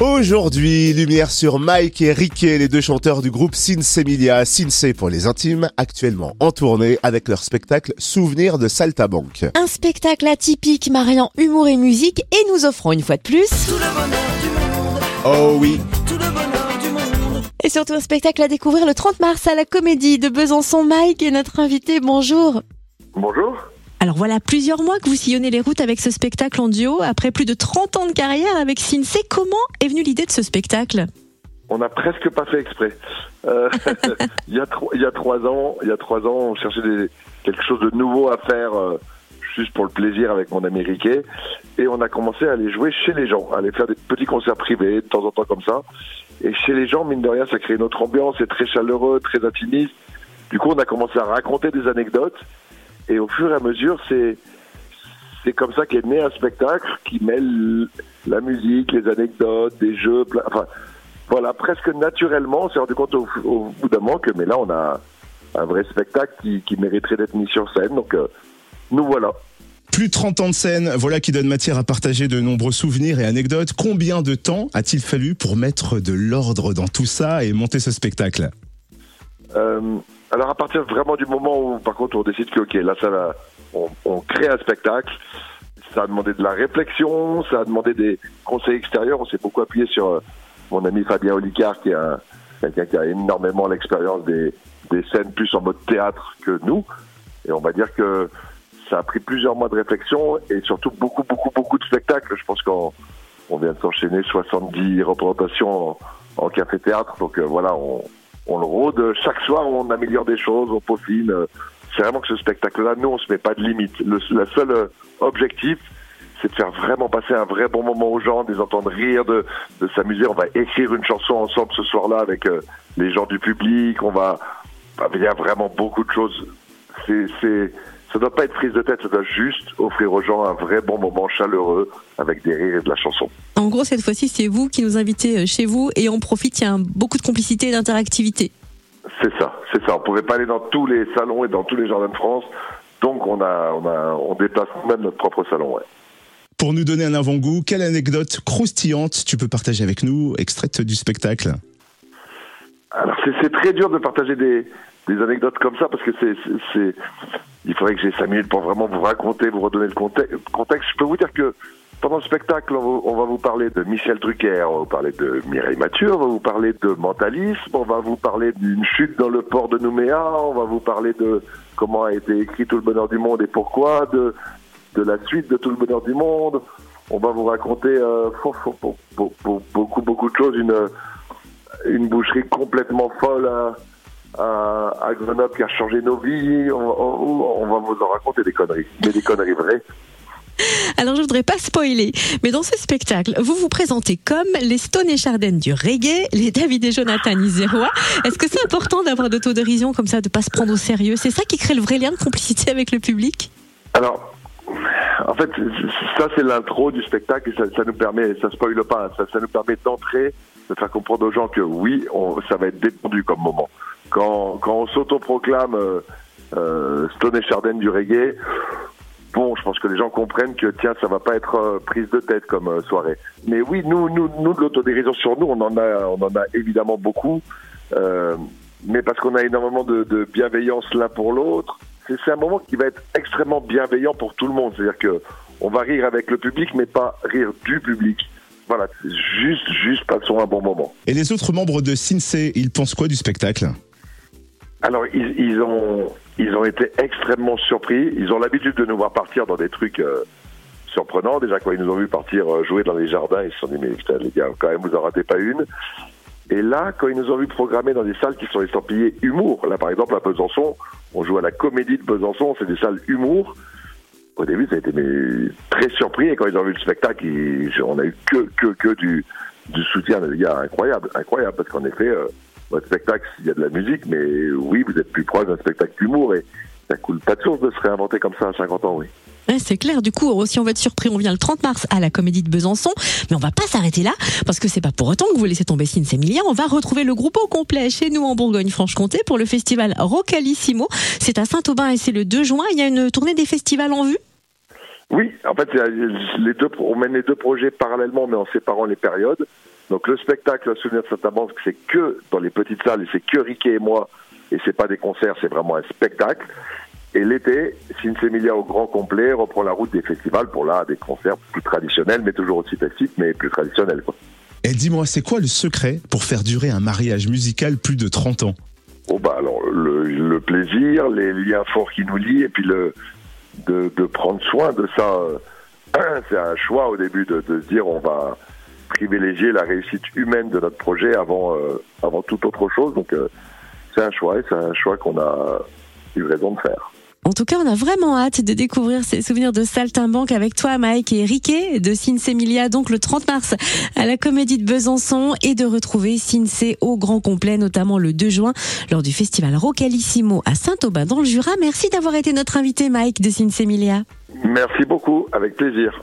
Aujourd'hui, lumière sur Mike et Riquet, les deux chanteurs du groupe Sinsemilia, Sinsé pour les intimes, actuellement en tournée avec leur spectacle Souvenir de Saltabanque. Un spectacle atypique mariant humour et musique et nous offrant une fois de plus Tout le bonheur du monde, Oh oui, tout le bonheur du monde. et surtout un spectacle à découvrir le 30 mars à la Comédie de Besançon. Mike est notre invité. Bonjour. Bonjour. Alors voilà plusieurs mois que vous sillonnez les routes avec ce spectacle en duo après plus de 30 ans de carrière avec Sinsé. Comment est venue l'idée de ce spectacle? On n'a presque pas fait exprès. Euh, il, y a trois, il y a trois ans, il y a trois ans, on cherchait des, quelque chose de nouveau à faire, euh, juste pour le plaisir avec mon ami Riquet, et on a commencé à aller jouer chez les gens, à aller faire des petits concerts privés de temps en temps comme ça. Et chez les gens, mine de rien, ça crée une autre ambiance, c'est très chaleureux, très intimiste. Du coup, on a commencé à raconter des anecdotes, et au fur et à mesure, c'est c'est comme ça qu'est né un spectacle qui mêle la musique, les anecdotes, des jeux, plein- enfin voilà, presque naturellement, on s'est rendu compte au, au bout d'un moment que mais là on a un vrai spectacle qui, qui mériterait d'être mis sur scène. Donc euh, nous voilà. plus de 30 ans de scène, voilà qui donne matière à partager de nombreux souvenirs et anecdotes. Combien de temps a-t-il fallu pour mettre de l'ordre dans tout ça et monter ce spectacle? Euh, alors à partir vraiment du moment où par contre on décide que ok là ça va, on, on crée un spectacle, ça a demandé de la réflexion, ça a demandé des conseils extérieurs. On s'est beaucoup appuyé sur euh, mon ami Fabien Olicard qui est un- quelqu'un qui a énormément l'expérience des, des scènes plus en mode théâtre que nous. Et on va dire que ça a pris plusieurs mois de réflexion et surtout beaucoup, beaucoup, beaucoup de spectacles. Je pense qu'on on vient de s'enchaîner 70 représentations en, en café-théâtre. Donc euh, voilà, on, on le rôde. Chaque soir, on améliore des choses, on peaufine. Euh, C'est vraiment que ce spectacle-là, nous, on se met pas de limite. Le, le seul euh, objectif, c'est de faire vraiment passer un vrai bon moment aux gens, de les entendre rire, de, de s'amuser. On va écrire une chanson ensemble ce soir-là avec euh, les gens du public. On va, bah, il y a vraiment beaucoup de choses. C'est, c'est, ça doit pas être prise de tête, ça doit juste offrir aux gens un vrai bon moment chaleureux avec des rires et de la chanson. En gros, cette fois-ci, c'est vous qui nous invitez euh, chez vous et on profite, il y a beaucoup de complicité et d'interactivité. C'est ça, c'est ça. On pouvait pas aller dans tous les salons et dans tous les jardins de France. Donc on a, on a, on déplace même notre propre salon. Ouais. Pour nous donner un avant-goût, quelle anecdote croustillante tu peux partager avec nous, extraite du spectacle? Alors c'est très dur de partager des, des anecdotes comme ça parce que c'est, il faudrait que j'ai cinq minutes pour vraiment vous raconter, vous redonner le conte- contexte. Je peux vous dire que pendant le spectacle, on va, vous parler de Michel Drucker, on va vous parler de Mireille Mathieu, on va vous parler de mentalisme, on va vous parler d'une chute dans le port de Nouméa, on va vous parler de comment a été écrit Tout le bonheur du monde et pourquoi, de, de la suite de Tout le bonheur du monde. On va vous raconter euh, beaucoup, beaucoup de choses, une, une boucherie complètement folle à, à, à Grenoble qui a changé nos vies. On, on- on va vous en raconter des conneries, mais des conneries vraies. Alors, je voudrais pas spoiler, mais dans ce spectacle, vous vous présentez comme les Stone et Chardin du reggae, les David et Jonathan Isérois. Est-ce que c'est important d'avoir d'autodérision comme ça, de pas se prendre au sérieux? C'est ça qui crée le vrai lien de complicité avec le public? Alors, en fait, ça c'est l'intro du spectacle et ça, ça nous permet, ça spoile pas, ça, ça nous permet d'entrer, de faire comprendre aux gens que oui, ça va être détendu comme moment. Quand, quand on s'autoproclame euh, euh, Stone et Chardin du reggae, bon, je pense que les gens comprennent que tiens, ça va pas être euh, prise de tête comme soirée. Mais oui, nous, nous, nous de l'autodérision sur nous, on en a, on en a évidemment beaucoup, mais parce qu'on a énormément de, bienveillance l'un pour l'autre. C'est c'est un moment qui va être extrêmement bienveillant pour tout le monde. C'est-à-dire que on va rire avec le public, mais pas rire du public. Voilà, juste, juste passons un bon moment. Et les autres membres de Sinsé, ils pensent quoi du spectacle? Alors, ils, ils ont, ils ont été extrêmement surpris. Ils ont l'habitude de nous voir partir dans des trucs euh, surprenants. Déjà, quand ils nous ont vu partir euh, jouer dans les jardins, ils se sont dit, mais putain, les gars, quand même, vous en ratez pas une. Et là, quand ils nous ont vu programmer dans des salles qui sont estampillées humour, là, par exemple, à Besançon, on joue à la Comédie de Besançon, c'est des salles humour. Au début, ça a été mais, très surpris. Et quand ils ont vu le spectacle, ils- on a eu que, que, que du, du soutien des gars incroyable, incroyable, parce qu'en effet, euh, votre spectacle, il y a de la musique, mais oui, vous êtes plus proche d'un spectacle d'humour et ça coule pas de source de se réinventer comme ça à 50 ans, oui. C'est clair. Du coup, si on va être surpris, on vient le 30 mars à la Comédie de Besançon, mais on va pas s'arrêter là parce que c'est pas pour autant que vous laissez tomber Sins Emilia. On va retrouver le groupe au complet chez nous en Bourgogne-Franche-Comté pour le festival Rocalissimo. C'est à Saint-Aubin et c'est le 2 juin. Il y a une tournée des festivals en vue? Oui, en fait, on mène les deux projets parallèlement, mais en séparant les périodes. Donc le spectacle Le Souvenir de Saint-Amand, c'est que dans les petites salles, c'est que Riquet et moi, et c'est pas des concerts, c'est vraiment un spectacle. Et l'été, Emilia au grand complet reprend la route des festivals pour là des concerts plus traditionnels, mais toujours aussi festifs, mais plus traditionnels. Quoi. Et dis-moi, c'est quoi le secret pour faire durer un mariage musical plus de 30 ans? Oh bah alors le, le, plaisir, les liens forts qui nous lient, et puis le de, de prendre soin de ça. C'est un choix au début de, de se dire on va privilégier la réussite humaine de notre projet avant euh, avant toute autre chose. Donc euh, c'est un choix et c'est un choix qu'on a eu raison de faire. En tout cas, on a vraiment hâte de découvrir ces souvenirs de Saltimbanque avec toi, Mike et Riquet de Emilia, donc le 30 mars à la Comédie de Besançon et de retrouver Cince au grand complet, notamment le 2 juin lors du festival Rocalissimo à Saint-Aubin dans le Jura. Merci d'avoir été notre invité, Mike de Emilia. Merci beaucoup, avec plaisir.